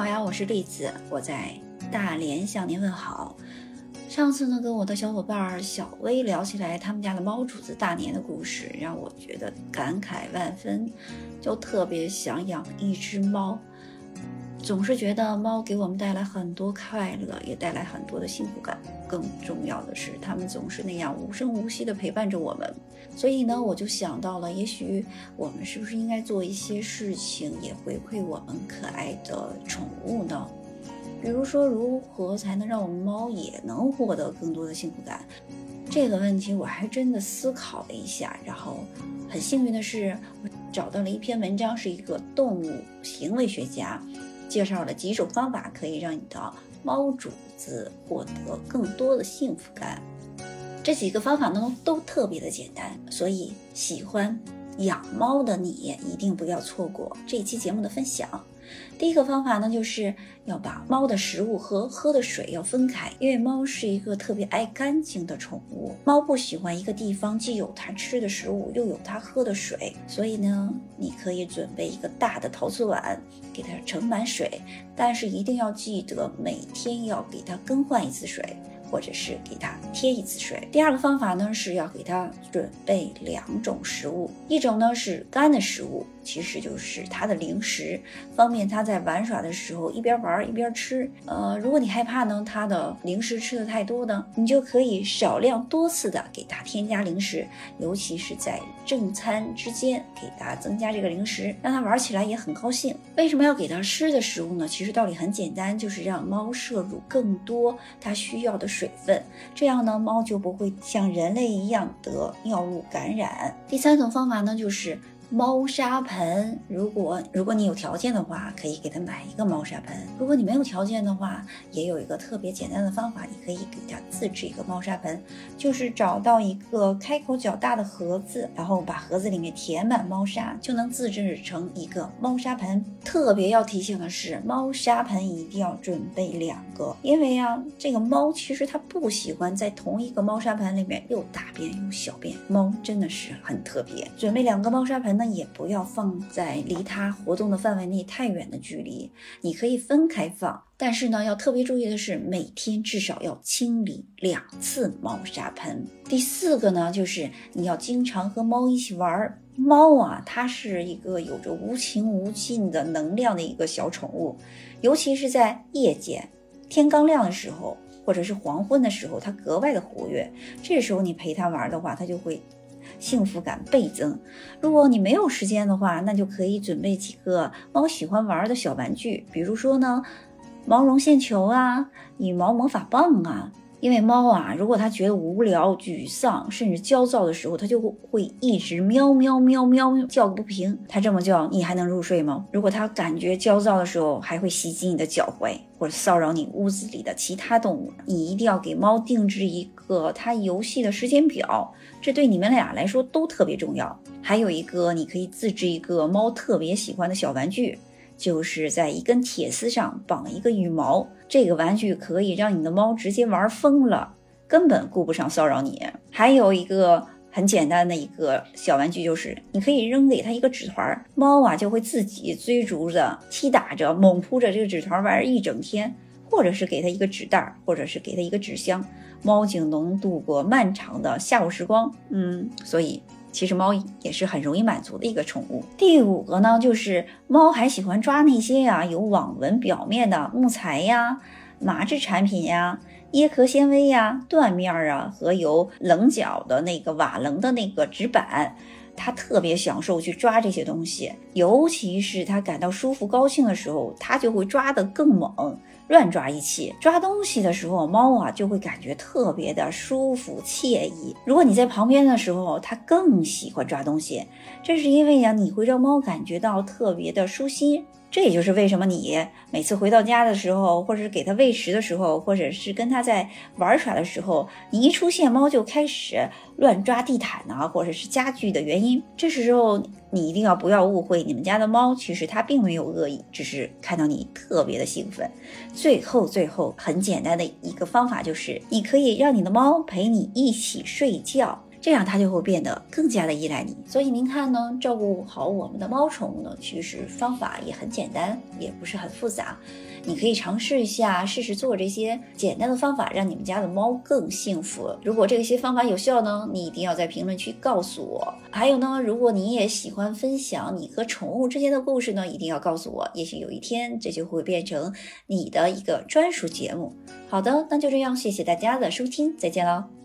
好呀，我是栗子，我在大连向您问好。上次呢，跟我的小伙伴小薇聊起来他们家的猫主子大年的故事，让我觉得感慨万分，就特别想养一只猫。总是觉得猫给我们带来很多快乐，也带来很多的幸福感。更重要的是，它们总是那样无声无息地陪伴着我们。所以呢，我就想到了，也许我们是不是应该做一些事情，也回馈我们可爱的宠物呢？比如说，如何才能让我们猫也能获得更多的幸福感？这个问题我还真的思考了一下，然后很幸运的是，我找到了一篇文章，是一个动物行为学家。介绍了几种方法，可以让你的猫主子获得更多的幸福感。这几个方法呢，都特别的简单，所以喜欢养猫的你一定不要错过这期节目的分享。第一个方法呢，就是要把猫的食物和喝的水要分开，因为猫是一个特别爱干净的宠物。猫不喜欢一个地方既有它吃的食物，又有它喝的水。所以呢，你可以准备一个大的陶瓷碗，给它盛满水，但是一定要记得每天要给它更换一次水。或者是给它贴一次水。第二个方法呢，是要给它准备两种食物，一种呢是干的食物，其实就是它的零食，方便它在玩耍的时候一边玩一边吃。呃，如果你害怕呢，它的零食吃的太多呢，你就可以少量多次的给它添加零食，尤其是在正餐之间给它增加这个零食，让它玩起来也很高兴。为什么要给它吃的食物呢？其实道理很简单，就是让猫摄入更多它需要的。水分，这样呢，猫就不会像人类一样得尿路感染。第三种方法呢，就是。猫砂盆，如果如果你有条件的话，可以给它买一个猫砂盆。如果你没有条件的话，也有一个特别简单的方法，你可以给它自制一个猫砂盆，就是找到一个开口较大的盒子，然后把盒子里面填满猫砂，就能自制成一个猫砂盆。特别要提醒的是，猫砂盆一定要准备两个，因为啊，这个猫其实它不喜欢在同一个猫砂盆里面又大便又小便，猫真的是很特别。准备两个猫砂盆。那也不要放在离它活动的范围内太远的距离，你可以分开放。但是呢，要特别注意的是，每天至少要清理两次猫砂盆。第四个呢，就是你要经常和猫一起玩儿。猫啊，它是一个有着无穷无尽的能量的一个小宠物，尤其是在夜间天刚亮的时候，或者是黄昏的时候，它格外的活跃。这时候你陪它玩的话，它就会。幸福感倍增。如果你没有时间的话，那就可以准备几个猫喜欢玩的小玩具，比如说呢，毛绒线球啊，羽毛魔法棒啊。因为猫啊，如果它觉得无聊、沮丧，甚至焦躁的时候，它就会一直喵喵喵喵叫个不停。它这么叫，你还能入睡吗？如果它感觉焦躁的时候，还会袭击你的脚踝，或者骚扰你屋子里的其他动物。你一定要给猫定制一个它游戏的时间表，这对你们俩来说都特别重要。还有一个，你可以自制一个猫特别喜欢的小玩具。就是在一根铁丝上绑一个羽毛，这个玩具可以让你的猫直接玩疯了，根本顾不上骚扰你。还有一个很简单的一个小玩具，就是你可以扔给它一个纸团，猫啊就会自己追逐着、踢打着、猛扑着这个纸团玩一整天，或者是给它一个纸袋，或者是给它一个纸箱，猫就能度过漫长的下午时光。嗯，所以。其实猫也是很容易满足的一个宠物。第五个呢，就是猫还喜欢抓那些呀有网纹表面的木材呀、麻质产品呀、椰壳纤维呀、缎面啊和有棱角的那个瓦楞的那个纸板，它特别享受去抓这些东西，尤其是它感到舒服高兴的时候，它就会抓得更猛。乱抓一气，抓东西的时候，猫啊就会感觉特别的舒服惬意。如果你在旁边的时候，它更喜欢抓东西，这是因为呀，你会让猫感觉到特别的舒心。这也就是为什么你每次回到家的时候，或者是给它喂食的时候，或者是跟它在玩耍的时候，你一出现，猫就开始乱抓地毯呐，或者是家具的原因。这时候你一定要不要误会，你们家的猫其实它并没有恶意，只是看到你特别的兴奋。最后，最后很简单的一个方法就是，你可以让你的猫陪你一起睡觉。这样它就会变得更加的依赖你。所以您看呢，照顾好我们的猫宠物呢，其实方法也很简单，也不是很复杂。你可以尝试一下，试试做这些简单的方法，让你们家的猫更幸福。如果这些方法有效呢，你一定要在评论区告诉我。还有呢，如果你也喜欢分享你和宠物之间的故事呢，一定要告诉我。也许有一天，这就会变成你的一个专属节目。好的，那就这样，谢谢大家的收听，再见喽。